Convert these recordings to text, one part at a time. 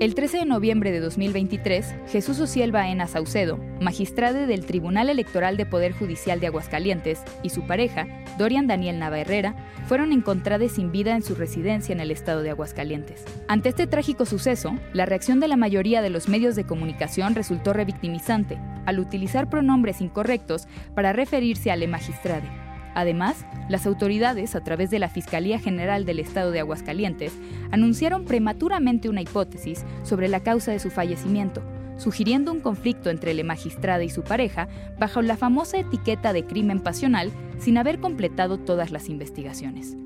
El 13 de noviembre de 2023, Jesús Ociel Baena Saucedo, magistrado del Tribunal Electoral de Poder Judicial de Aguascalientes, y su pareja, Dorian Daniel Nava Herrera, fueron encontrados sin vida en su residencia en el estado de Aguascalientes. Ante este trágico suceso, la reacción de la mayoría de los medios de comunicación resultó revictimizante, al utilizar pronombres incorrectos para referirse al magistrado. Además, las autoridades, a través de la Fiscalía General del Estado de Aguascalientes, anunciaron prematuramente una hipótesis sobre la causa de su fallecimiento, sugiriendo un conflicto entre el magistrado y su pareja bajo la famosa etiqueta de crimen pasional sin haber completado todas las investigaciones.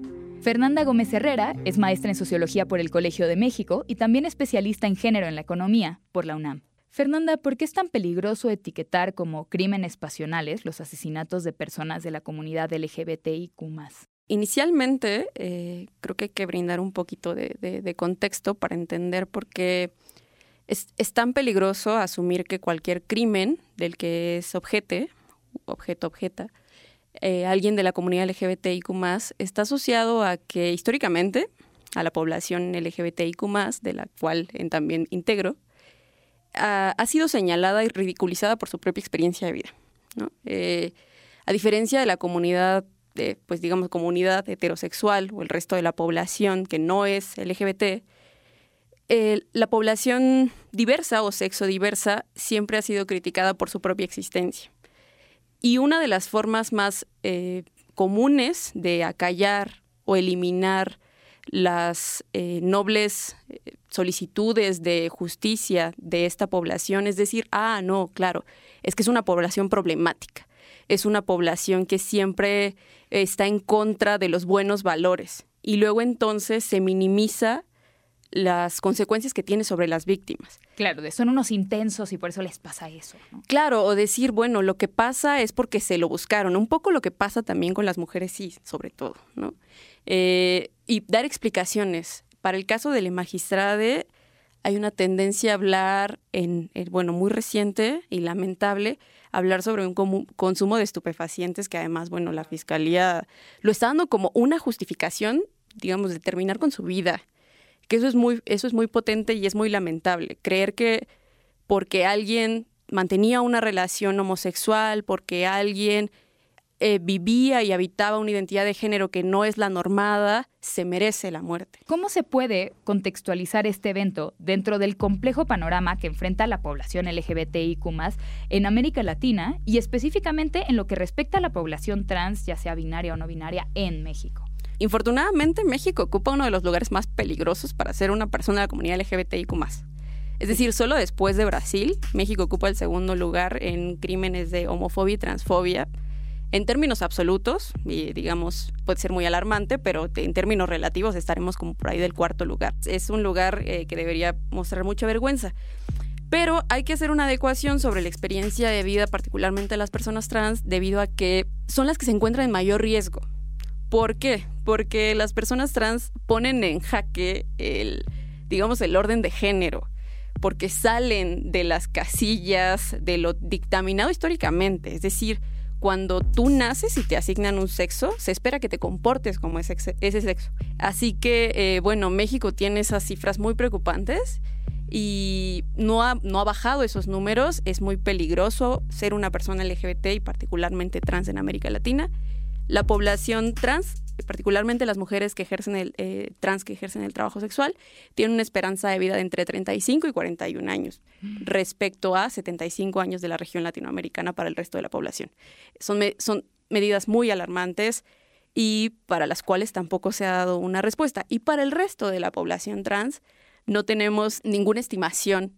Fernanda Gómez Herrera es maestra en sociología por el Colegio de México y también especialista en género en la economía por la UNAM. Fernanda, ¿por qué es tan peligroso etiquetar como crímenes pasionales los asesinatos de personas de la comunidad LGBTIQ? Inicialmente, eh, creo que hay que brindar un poquito de, contexto para entender por qué es, tan peligroso asumir que cualquier crimen del que es objete, objeto, objeta, eh, alguien de la comunidad LGBTIQ está asociado a que históricamente a la población LGBTIQ de la cual también integro, ha, sido señalada y ridiculizada por su propia experiencia de vida. Eh, a diferencia de la comunidad, pues digamos, comunidad heterosexual o el resto de la población que no es LGBT, la población diversa o sexo diversa siempre ha sido criticada por su propia existencia. Y una de las formas más eh, comunes de acallar o eliminar las eh, nobles eh, solicitudes de justicia de esta población, es decir, ah, no, claro, es que es una población problemática, es una población que siempre está en contra de los buenos valores y luego entonces se minimiza las consecuencias que tiene sobre las víctimas. Claro, son unos intensos y por eso les pasa eso. Claro, o decir, bueno, lo que pasa es porque se lo buscaron. Un poco lo que pasa también con las mujeres, sí, sobre todo, ¿no? Eh, y dar explicaciones. Para el caso del magistrade hay una tendencia a hablar en, bueno, muy reciente y lamentable, hablar sobre un consumo de estupefacientes que además, bueno, la fiscalía lo está dando como una justificación, digamos, de terminar con su vida. Que eso es muy, eso es muy potente y es muy lamentable. Creer que porque alguien mantenía una relación homosexual, porque alguien eh, vivía y habitaba una identidad de género que no es la normada, se merece la muerte. ¿Cómo se puede contextualizar este evento dentro del complejo panorama que enfrenta la población LGBTIQ en América Latina y específicamente en lo que respecta a la población trans, ya sea binaria o no binaria, en México? Infortunadamente, México ocupa uno de los lugares más peligrosos para ser una persona de la comunidad LGBTIQ. Es decir, solo después de Brasil, México ocupa el segundo lugar en crímenes de homofobia y transfobia en términos absolutos, y digamos, puede ser muy alarmante, pero en términos relativos estaremos como por ahí del cuarto lugar. Es un lugar eh, que debería mostrar mucha vergüenza. Pero hay que hacer una adecuación sobre la experiencia de vida, particularmente de las personas trans, debido a que son las que se encuentran en mayor riesgo. ¿Por qué? Porque las personas trans ponen en jaque el, digamos, el orden de género porque salen de las casillas de lo dictaminado históricamente, es decir, cuando tú naces y te asignan un sexo, se espera que te comportes como ese, sexo. Así que, eh, bueno, México tiene esas cifras muy preocupantes y no ha, no ha bajado esos números. Es muy peligroso ser una persona LGBT y particularmente trans en América Latina. La población trans particularmente las mujeres que ejercen el eh, trans que ejercen el trabajo sexual, tienen una esperanza de vida de entre 35 y 41 años mm. respecto a 75 años de la región latinoamericana para el resto de la población. Son, son medidas muy alarmantes y para las cuales tampoco se ha dado una respuesta. Y para el resto de la población trans no tenemos ninguna estimación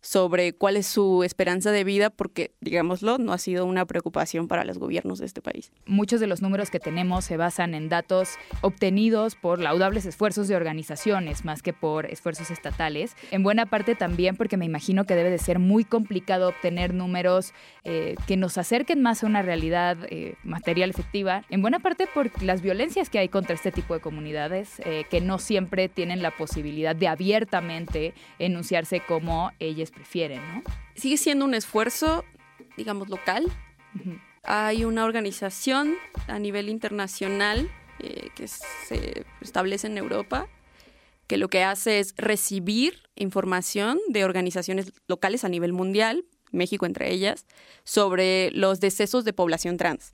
sobre cuál es su esperanza de vida, porque, digámoslo, no ha sido una preocupación para los gobiernos de este país. Muchos de los números que tenemos se basan en datos obtenidos por laudables esfuerzos de organizaciones más que por esfuerzos estatales. En buena parte también porque me imagino que debe de ser muy complicado obtener números eh, que nos acerquen más a una realidad eh, material efectiva. En buena parte por las violencias que hay contra este tipo de comunidades, eh, que no siempre tienen la posibilidad de abiertamente enunciarse como ellas prefieren, ¿no? Sigue siendo un esfuerzo, digamos, local. Hay una organización a nivel internacional eh, que se establece en Europa que lo que hace es recibir información de organizaciones locales a nivel mundial, México entre ellas, sobre los decesos de población trans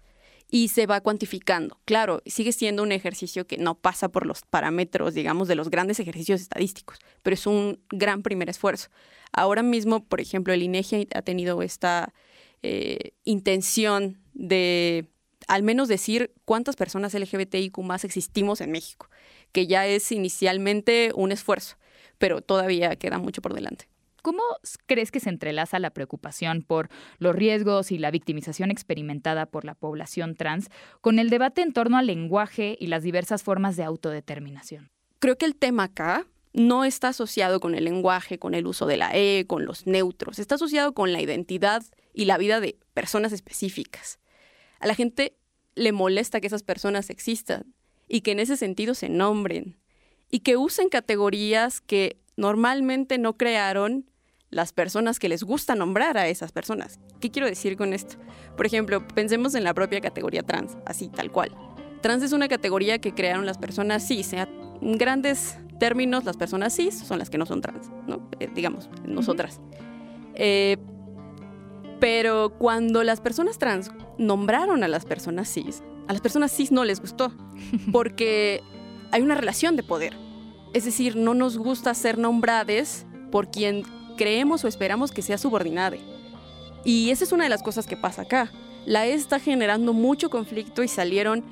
y se va cuantificando. Claro, sigue siendo un ejercicio que no pasa por los parámetros, digamos, de los grandes ejercicios estadísticos, pero es un gran primer esfuerzo. Ahora mismo, por ejemplo, el INEGI ha tenido esta eh, intención de al menos decir cuántas personas LGBTIQ más existimos en México, que ya es inicialmente un esfuerzo, pero todavía queda mucho por delante. ¿Cómo crees que se entrelaza la preocupación por los riesgos y la victimización experimentada por la población trans con el debate en torno al lenguaje y las diversas formas de autodeterminación? Creo que el tema acá no está asociado con el lenguaje, con el uso de la E, con los neutros, está asociado con la identidad y la vida de personas específicas. A la gente le molesta que esas personas existan y que en ese sentido se nombren y que usen categorías que normalmente no crearon las personas que les gusta nombrar a esas personas. ¿Qué quiero decir con esto? Por ejemplo, pensemos en la propia categoría trans, así, tal cual. Trans es una categoría que crearon las personas cis. En grandes términos, las personas cis son las que no son trans, ¿no? Eh, digamos, nosotras. Eh, pero cuando las personas trans nombraron a las personas cis, a las personas cis no les gustó, porque hay una relación de poder. Es decir, no nos gusta ser nombrades por quien creemos o esperamos que sea subordinada. Y esa es una de las cosas que pasa acá. La E está generando mucho conflicto y salieron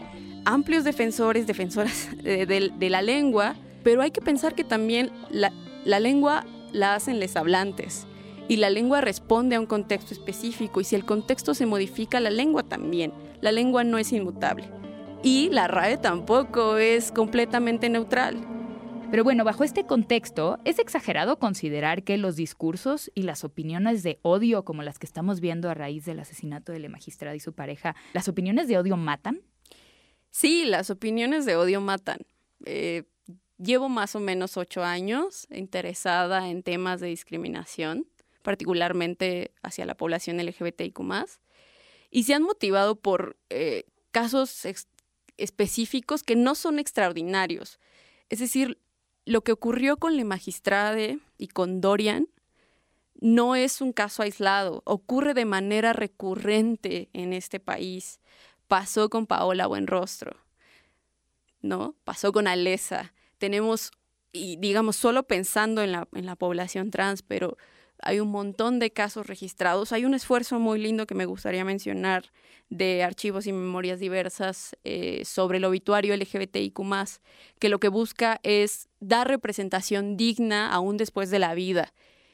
amplios defensores, defensoras de, la lengua, pero hay que pensar que también la, la lengua la hacen les hablantes y la lengua responde a un contexto específico y si el contexto se modifica, la lengua también. La lengua no es inmutable. Y la RAE tampoco es completamente neutral. Pero bueno, bajo este contexto, ¿es exagerado considerar que los discursos y las opiniones de odio, como las que estamos viendo a raíz del asesinato de la magistrada y su pareja, las opiniones de odio matan? Sí, las opiniones de odio matan. Eh, llevo más o menos ocho años interesada en temas de discriminación, particularmente hacia la población LGBTIQ, y se han motivado por eh, casos específicos que no son extraordinarios. Es decir, lo que ocurrió con la magistrade y con Dorian no es un caso aislado, ocurre de manera recurrente en este país. Pasó con Paola Buenrostro, ¿no? Pasó con Alesa. Tenemos, y digamos, solo pensando en la, en la población trans, pero hay un montón de casos registrados. Hay un esfuerzo muy lindo que me gustaría mencionar de archivos y memorias diversas eh, sobre el obituario LGBTIQ, que lo que busca es dar representación digna aún después de la vida.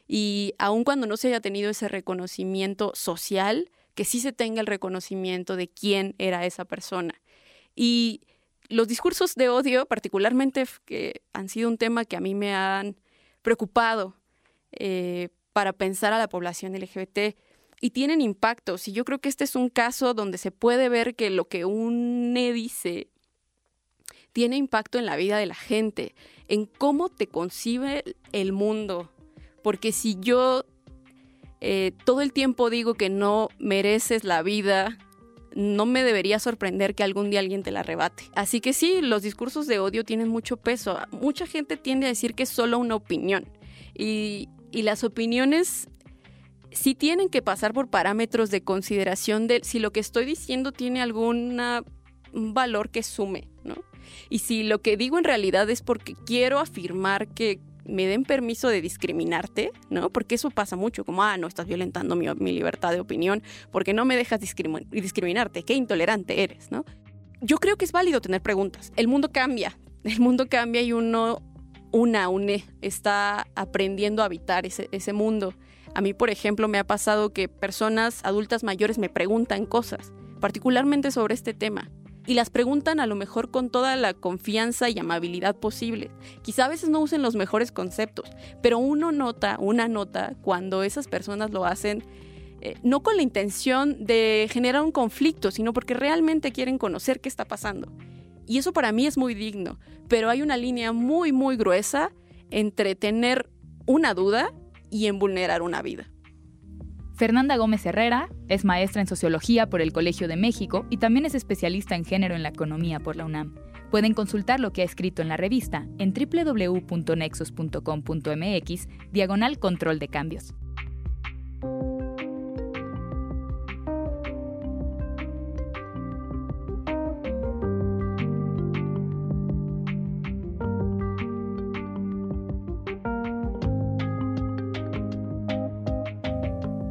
Y aun cuando no se haya tenido ese reconocimiento social, que sí se tenga el reconocimiento de quién era esa persona. Y los discursos de odio, particularmente, que han sido un tema que a mí me han preocupado. Eh, para pensar a la población LGBT y tienen impactos. Y yo creo que este es un caso donde se puede ver que lo que une dice tiene impacto en la vida de la gente, en cómo te concibe el mundo. Porque si yo eh, todo el tiempo digo que no mereces la vida, no me debería sorprender que algún día alguien te la arrebate. Así que sí, los discursos de odio tienen mucho peso. Mucha gente tiende a decir que es solo una opinión. Y y las opiniones sí tienen que pasar por parámetros de consideración de si lo que estoy diciendo tiene algún valor que sume, ¿no? Y si lo que digo en realidad es porque quiero afirmar que me den permiso de discriminarte, ¿no? Porque eso pasa mucho, como, ah, no, estás violentando mi, mi libertad de opinión, porque no me dejas discriminarte, qué intolerante eres, ¿no? Yo creo que es válido tener preguntas. El mundo cambia, el mundo cambia y uno una UNE está aprendiendo a habitar ese, ese mundo. A mí, por ejemplo, me ha pasado que personas adultas mayores me preguntan cosas, particularmente sobre este tema. Y las preguntan a lo mejor con toda la confianza y amabilidad posible. Quizá a veces no usen los mejores conceptos, pero uno nota, una nota, cuando esas personas lo hacen eh, no con la intención de generar un conflicto, sino porque realmente quieren conocer qué está pasando. Y eso para mí es muy digno, pero hay una línea muy, muy gruesa entre tener una duda y en vulnerar una vida. Fernanda Gómez Herrera es maestra en sociología por el Colegio de México y también es especialista en género en la economía por la UNAM. Pueden consultar lo que ha escrito en la revista en www.nexos.com.mx, diagonal control de cambios.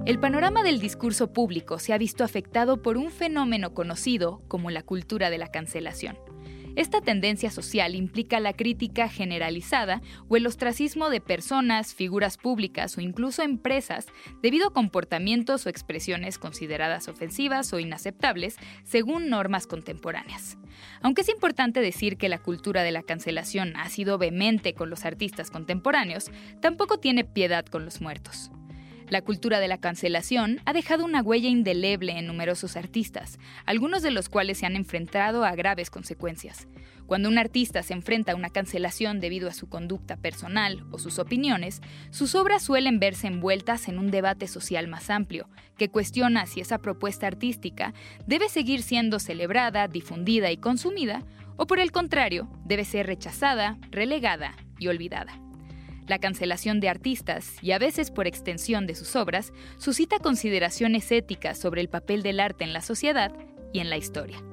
El panorama del discurso público se ha visto afectado por un fenómeno conocido como la cultura de la cancelación. Esta tendencia social implica la crítica generalizada o el ostracismo de personas, figuras públicas o incluso empresas debido a comportamientos o expresiones consideradas ofensivas o inaceptables según normas contemporáneas. Aunque es importante decir que la cultura de la cancelación ha sido vehemente con los artistas contemporáneos, tampoco tiene piedad con los muertos. La cultura de la cancelación ha dejado una huella indeleble en numerosos artistas, algunos de los cuales se han enfrentado a graves consecuencias. Cuando un artista se enfrenta a una cancelación debido a su conducta personal o sus opiniones, sus obras suelen verse envueltas en un debate social más amplio, que cuestiona si esa propuesta artística debe seguir siendo celebrada, difundida y consumida, o por el contrario, debe ser rechazada, relegada y olvidada. La cancelación de artistas, y a veces por extensión de sus obras, suscita consideraciones éticas sobre el papel del arte en la sociedad y en la historia.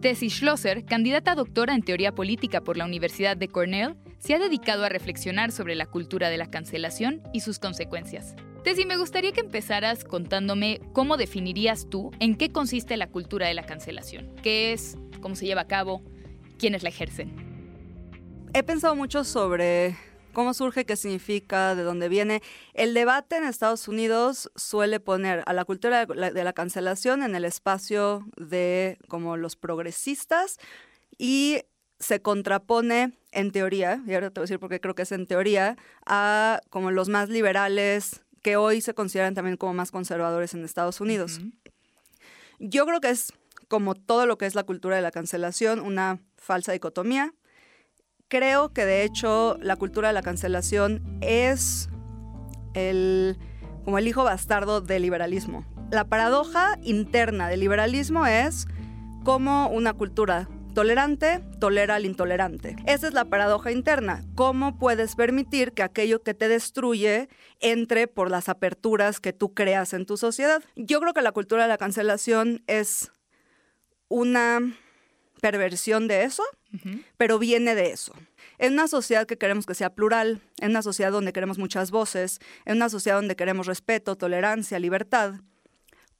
Tessie Schlosser, candidata a doctora en teoría política por la Universidad de Cornell, se ha dedicado a reflexionar sobre la cultura de la cancelación y sus consecuencias. Tessie, me gustaría que empezaras contándome cómo definirías tú en qué consiste la cultura de la cancelación. ¿Qué es? ¿Cómo se lleva a cabo? ¿Quiénes la ejercen? He pensado mucho sobre cómo surge, qué significa, de dónde viene. El debate en Estados Unidos suele poner a la cultura de la, cancelación en el espacio de como los progresistas y se contrapone en teoría, y ahora te voy a decir por qué creo que es en teoría, a como los más liberales que hoy se consideran también como más conservadores en Estados Unidos. Yo creo que es como todo lo que es la cultura de la cancelación, una falsa dicotomía creo que de hecho la cultura de la cancelación es el, como el hijo bastardo del liberalismo. La paradoja interna del liberalismo es cómo una cultura tolerante tolera al intolerante. Esa es la paradoja interna. ¿Cómo puedes permitir que aquello que te destruye entre por las aperturas que tú creas en tu sociedad? Yo creo que la cultura de la cancelación es una perversión de eso, pero viene de eso. En una sociedad que queremos que sea plural, en una sociedad donde queremos muchas voces, en una sociedad donde queremos respeto, tolerancia, libertad,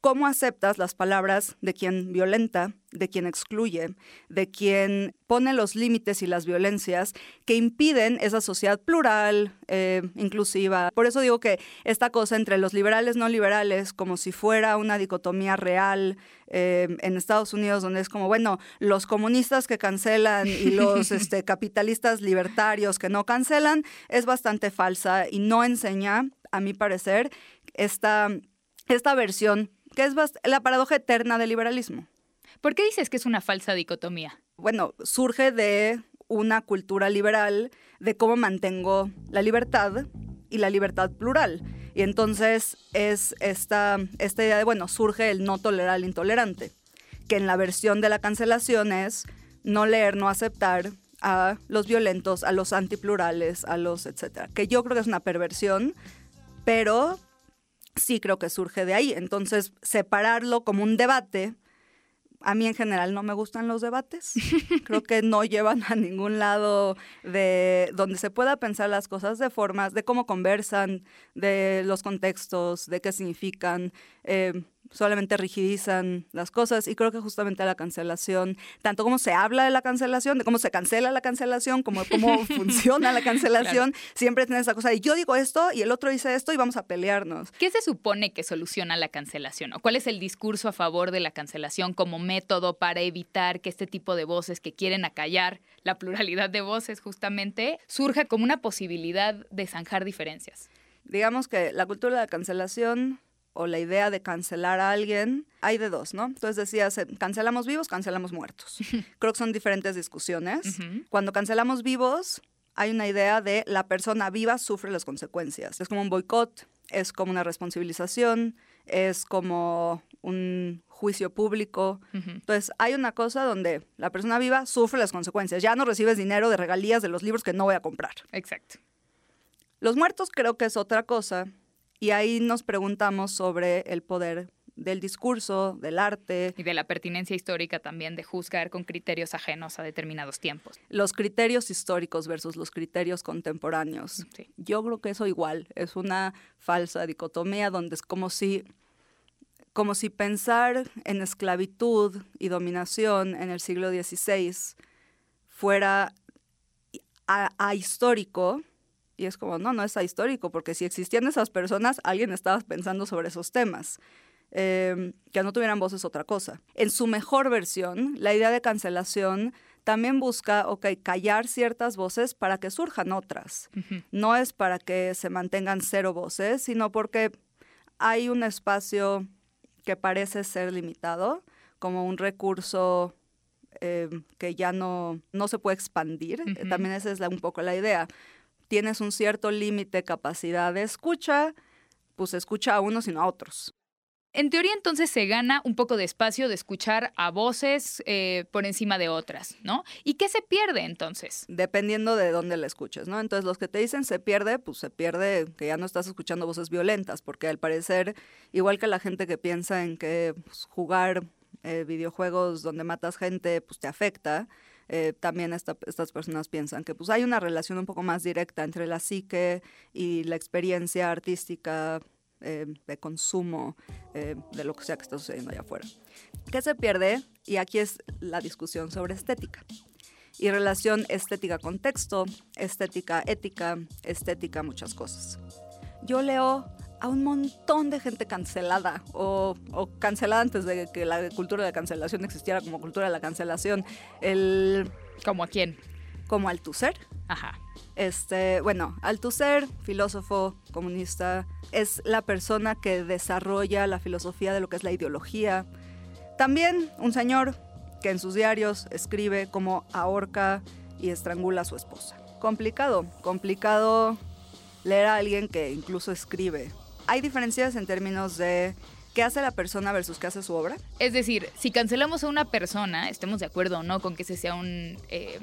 ¿Cómo aceptas las palabras de quien violenta, de quien excluye, de quien pone los límites y las violencias que impiden esa sociedad plural, eh, inclusiva? Por eso digo que esta cosa entre los liberales no liberales, como si fuera una dicotomía real eh, en Estados Unidos, donde es como, bueno, los comunistas que cancelan y los este, capitalistas libertarios que no cancelan, es bastante falsa y no enseña, a mi parecer, esta, esta versión que es la paradoja eterna del liberalismo. ¿Por qué dices que es una falsa dicotomía? Bueno, surge de una cultura liberal de cómo mantengo la libertad y la libertad plural. Y entonces es esta, esta idea de, bueno, surge el no tolerar al intolerante, que en la versión de la cancelación es no leer, no aceptar a los violentos, a los antiplurales, a los etcétera. Que yo creo que es una perversión, pero sí creo que surge de ahí. Entonces, separarlo como un debate, a mí en general no me gustan los debates. Creo que no llevan a ningún lado de donde se pueda pensar las cosas de formas, de cómo conversan, de los contextos, de qué significan. Eh, solamente rigidizan las cosas y creo que justamente la cancelación, tanto como se habla de la cancelación, de cómo se cancela la cancelación, como cómo funciona la cancelación, siempre tienes esa cosa de yo digo esto y el otro dice esto y vamos a pelearnos. ¿Qué se supone que soluciona la cancelación? ¿O cuál es el discurso a favor de la cancelación como método para evitar que este tipo de voces que quieren acallar la pluralidad de voces justamente surja como una posibilidad de zanjar diferencias? Digamos que la cultura de la cancelación o la idea de cancelar a alguien, hay de dos, ¿no? Entonces decías, eh, cancelamos vivos, cancelamos muertos. Creo que son diferentes discusiones. Cuando cancelamos vivos, hay una idea de la persona viva sufre las consecuencias. Es como un boicot, es como una responsabilización, es como un juicio público. Entonces, hay una cosa donde la persona viva sufre las consecuencias. Ya no recibes dinero de regalías de los libros que no voy a comprar. Exacto. Los muertos creo que es otra cosa y ahí nos preguntamos sobre el poder del discurso, del arte. Y de la pertinencia histórica también, de juzgar con criterios ajenos a determinados tiempos. Los criterios históricos versus los criterios contemporáneos. Yo creo que eso igual es una falsa dicotomía donde es como si, como si pensar en esclavitud y dominación en el siglo XVI fuera ahistórico y es como, no, no es histórico, porque si existían esas personas, alguien estaba pensando sobre esos temas. Em, que no tuvieran voces otra cosa. En su mejor versión, la idea de cancelación también busca, ok, callar ciertas voces para que surjan otras. No es para que se mantengan cero voces, sino porque hay un espacio que parece ser limitado, como un recurso em, que ya no, no se puede expandir. También esa es un poco la idea tienes un cierto límite de capacidad de escucha, pues escucha a unos y no a otros. En teoría entonces se gana un poco de espacio de escuchar a voces eh, por encima de otras, ¿no? ¿Y qué se pierde entonces? Dependiendo de dónde la escuches, ¿no? Entonces los que te dicen se pierde, pues se pierde que ya no estás escuchando voces violentas, porque al parecer, igual que la gente que piensa en que pues, jugar eh, videojuegos donde matas gente, pues te afecta, eh, también estas personas piensan que pues hay una relación un poco más directa entre la psique y la experiencia artística eh, de consumo eh, de lo que sea que está sucediendo allá afuera. ¿Qué se pierde? Y aquí es la discusión sobre estética. Y relación estética con texto, estética ética, estética muchas cosas. Yo leo a un montón de gente cancelada o, cancelada antes de que la cultura de cancelación existiera como cultura de la cancelación. El, ¿Como a quién? Como Althusser. Ajá. Este, bueno, Althusser, filósofo comunista, es la persona que desarrolla la filosofía de lo que es la ideología. También un señor que en sus diarios escribe cómo ahorca y estrangula a su esposa. Complicado, complicado leer a alguien que incluso escribe hay diferencias en términos de qué hace la persona versus qué hace su obra. Es decir, si cancelamos a una persona, estemos de acuerdo o no con que ese sea un... Eh,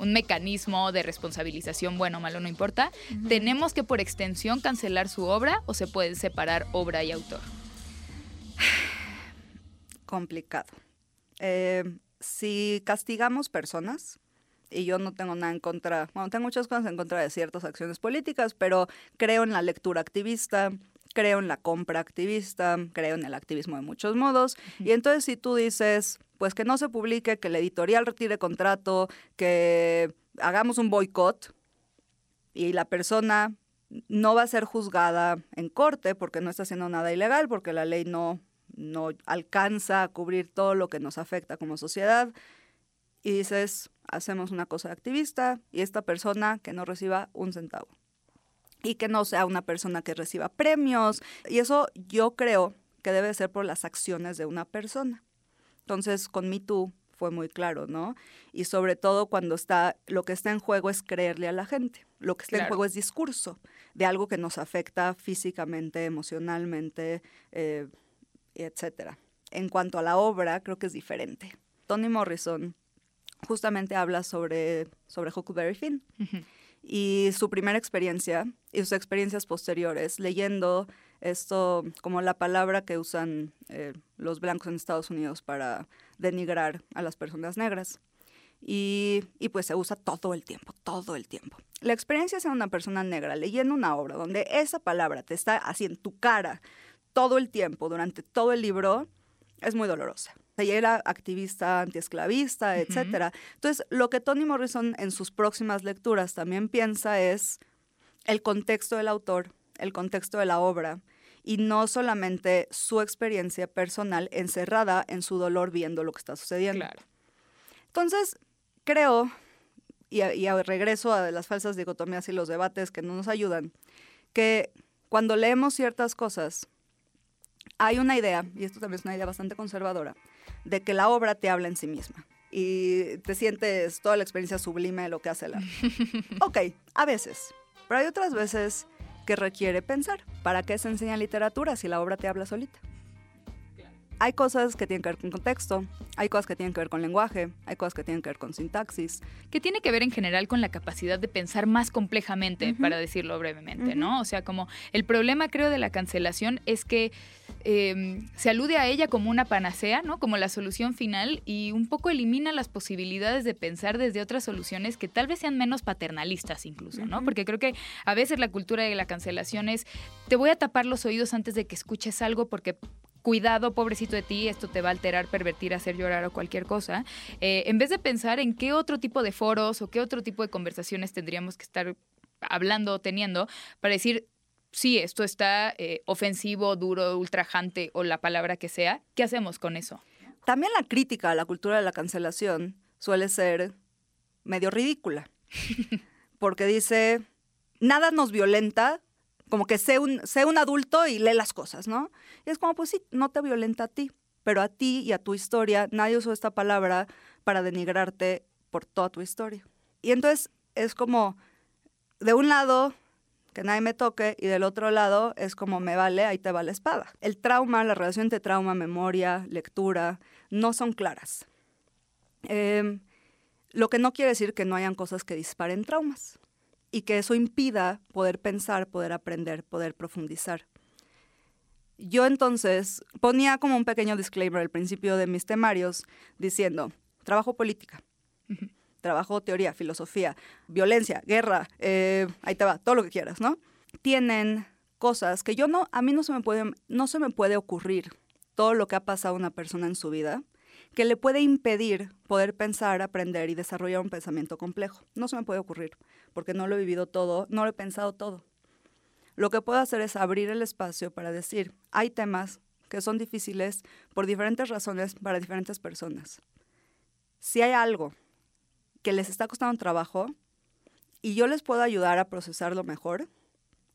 un mecanismo de responsabilización, bueno o malo, no importa, ¿tenemos que por extensión cancelar su obra o se puede separar obra y autor? Complicado. Eh, si castigamos personas, y yo no tengo nada en contra, bueno, tengo muchas cosas en contra de ciertas acciones políticas, pero creo en la lectura activista, creo en la compra activista, creo en el activismo de muchos modos. Y entonces si tú dices, pues que no se publique, que el editorial retire contrato, que hagamos un boicot y la persona no va a ser juzgada en corte porque no está haciendo nada ilegal, porque la ley no, no alcanza a cubrir todo lo que nos afecta como sociedad. Y dices, hacemos una cosa activista y esta persona que no reciba un centavo y que no sea una persona que reciba premios. Y eso yo creo que debe ser por las acciones de una persona. Entonces, con Me Too fue muy claro, ¿no? Y sobre todo cuando está, lo que está en juego es creerle a la gente. Lo que está en juego es discurso de algo que nos afecta físicamente, emocionalmente, eh, etcétera. En cuanto a la obra, creo que es diferente. Toni Morrison justamente habla sobre, sobre Huckleberry Finn y su primera experiencia y sus experiencias posteriores, leyendo esto como la palabra que usan eh, los blancos en Estados Unidos para denigrar a las personas negras. Y, y, pues se usa todo el tiempo, todo el tiempo. La experiencia de una persona negra leyendo una obra donde esa palabra te está así en tu cara todo el tiempo, durante todo el libro, es muy dolorosa. Ella era activista antiesclavista, etcétera. Entonces, lo que Toni Morrison en sus próximas lecturas también piensa es el contexto del autor, el contexto de la obra, y no solamente su experiencia personal encerrada en su dolor viendo lo que está sucediendo. Claro. Entonces, creo, y, y regreso a las falsas dicotomías y los debates que no nos ayudan, que cuando leemos ciertas cosas, hay una idea, y esto también es una idea bastante conservadora, de que la obra te habla en sí misma y te sientes toda la experiencia sublime de lo que hace el arte. ok, a veces, pero hay otras veces que requiere pensar. ¿Para qué se enseña literatura si la obra te habla solita? Hay cosas que tienen que ver con contexto, hay cosas que tienen que ver con lenguaje, hay cosas que tienen que ver con sintaxis. Que tiene que ver en general con la capacidad de pensar más complejamente, para decirlo brevemente, ¿no? O sea, como el problema creo de la cancelación es que em, se alude a ella como una panacea, ¿no? Como la solución final y un poco elimina las posibilidades de pensar desde otras soluciones que tal vez sean menos paternalistas incluso, ¿no? Porque creo que a veces la cultura de la cancelación es, te voy a tapar los oídos antes de que escuches algo porque cuidado, pobrecito de ti, esto te va a alterar, pervertir, hacer llorar o cualquier cosa, eh, en vez de pensar en qué otro tipo de foros o qué otro tipo de conversaciones tendríamos que estar hablando o teniendo para decir, sí, esto está eh, ofensivo, duro, ultrajante o la palabra que sea, ¿qué hacemos con eso? También la crítica a la cultura de la cancelación suele ser medio ridícula, porque dice, nada nos violenta como que sé un, sé un adulto y lee las cosas, ¿no? Y es como, pues sí, no te violenta a ti, pero a ti y a tu historia, nadie usó esta palabra para denigrarte por toda tu historia. Y entonces es como, de un lado, que nadie me toque, y del otro lado es como, me vale, ahí te va la espada. El trauma, la relación entre trauma, memoria, lectura, no son claras. Em, lo que no quiere decir que no hayan cosas que disparen traumas y que eso impida poder pensar, poder aprender, poder profundizar. Yo entonces ponía como un pequeño disclaimer al principio de mis temarios diciendo, trabajo política, trabajo teoría, filosofía, violencia, guerra, eh, ahí te va, todo lo que quieras, ¿no? Tienen cosas que yo no, a mí no se me puede, no se me puede ocurrir todo lo que ha pasado a una persona en su vida que le puede impedir poder pensar, aprender y desarrollar un pensamiento complejo. No se me puede ocurrir, porque no lo he vivido todo, no lo he pensado todo. Lo que puedo hacer es abrir el espacio para decir, hay temas que son difíciles por diferentes razones para diferentes personas. Si hay algo que les está costando trabajo y yo les puedo ayudar a procesarlo mejor,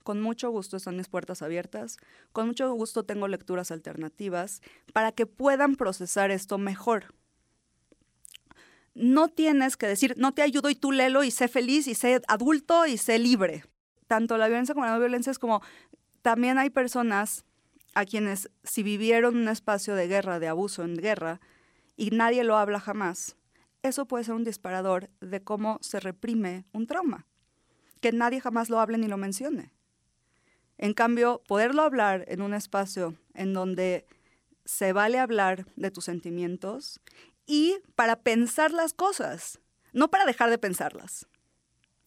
con mucho gusto están mis puertas abiertas, con mucho gusto tengo lecturas alternativas para que puedan procesar esto mejor. No tienes que decir, no te ayudo y tú léelo y sé feliz y sé adulto y sé libre. Tanto la violencia como la no violencia es como, también hay personas a quienes si vivieron un espacio de guerra, de abuso en guerra, y nadie lo habla jamás, eso puede ser un disparador de cómo se reprime un trauma, que nadie jamás lo hable ni lo mencione. En cambio, poderlo hablar en un espacio en donde se vale hablar de tus sentimientos y para pensar las cosas, no para dejar de pensarlas.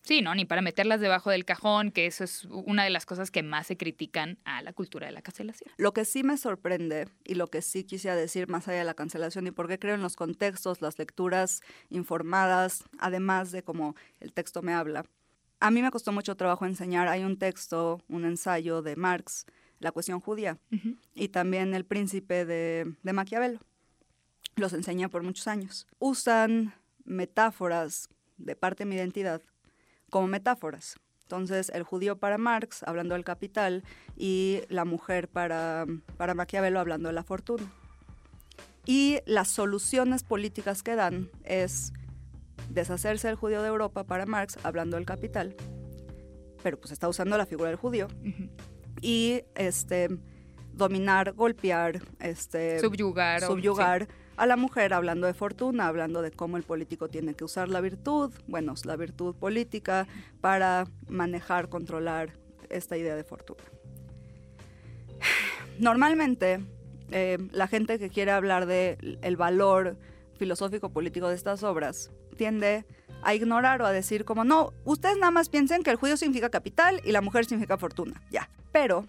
Sí, no, ni para meterlas debajo del cajón, que eso es una de las cosas que más se critican a la cultura de la cancelación. Lo que sí me sorprende y lo que sí quisiera decir más allá de la cancelación y por qué creo en los contextos, las lecturas informadas, además de cómo el texto me habla, a mí me costó mucho trabajo enseñar. Hay un texto, un ensayo de Marx, La cuestión judía, y también El príncipe de, de Maquiavelo. Los enseñé por muchos años. Usan metáforas de parte de mi identidad como metáforas. Entonces, el judío para Marx, hablando del capital, y la mujer para, para Maquiavelo, hablando de la fortuna. Y las soluciones políticas que dan es deshacerse del judío de Europa para Marx, hablando del capital, pero pues está usando la figura del judío. Y este dominar, golpear, este subyugar, subyugar a la mujer hablando de fortuna, hablando de cómo el político tiene que usar la virtud, bueno, la virtud política para manejar, controlar esta idea de fortuna. Normalmente eh, la gente que quiere hablar de el valor filosófico político de estas obras tiende a ignorar o a decir como, no, ustedes nada más piensen que el judío significa capital y la mujer significa fortuna, ya. Pero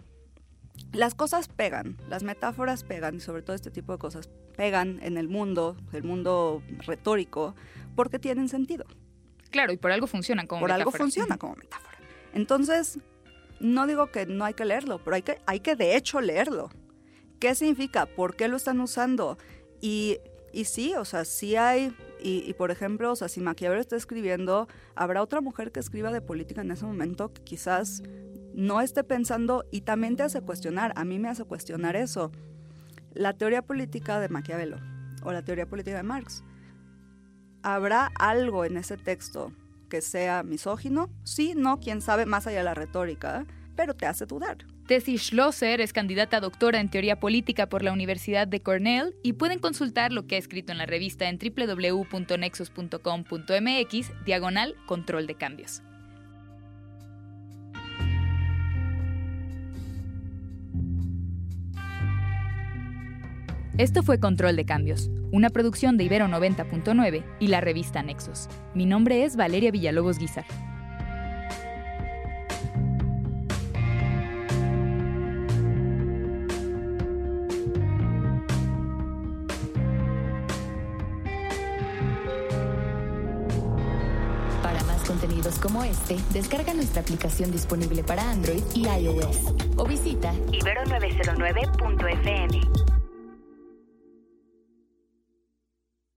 las cosas pegan, las metáforas pegan y sobre todo este tipo de cosas pegan en el mundo, el mundo retórico, porque tienen sentido. Claro, y por algo funcionan como por metáfora. algo funciona como metáfora. Entonces, no digo que no hay que leerlo, pero hay que, hay que de hecho leerlo. ¿Qué significa? ¿Por qué lo están usando? Y, y sí, o sea, sí hay, y, y, por ejemplo, o sea, si Maquiavelo está escribiendo, habrá otra mujer que escriba de política en ese momento que quizás no esté pensando y también te hace cuestionar, a mí me hace cuestionar eso. La teoría política de Maquiavelo o la teoría política de Marx ¿Habrá algo en ese texto que sea misógino? Sí, no, quién sabe, más allá de la retórica, pero te hace dudar. Tessie Schlosser es candidata a doctora en teoría política por la Universidad de Cornell y pueden consultar lo que ha escrito en la revista en www.nexus.com.mx diagonal control de cambios. Esto fue Control de Cambios, una producción de Ibero 90.9 y la revista Nexos. Mi nombre es Valeria Villalobos Guizar. Para más contenidos como este, descarga nuestra aplicación disponible para Android y iOS o visita ibero909.fm.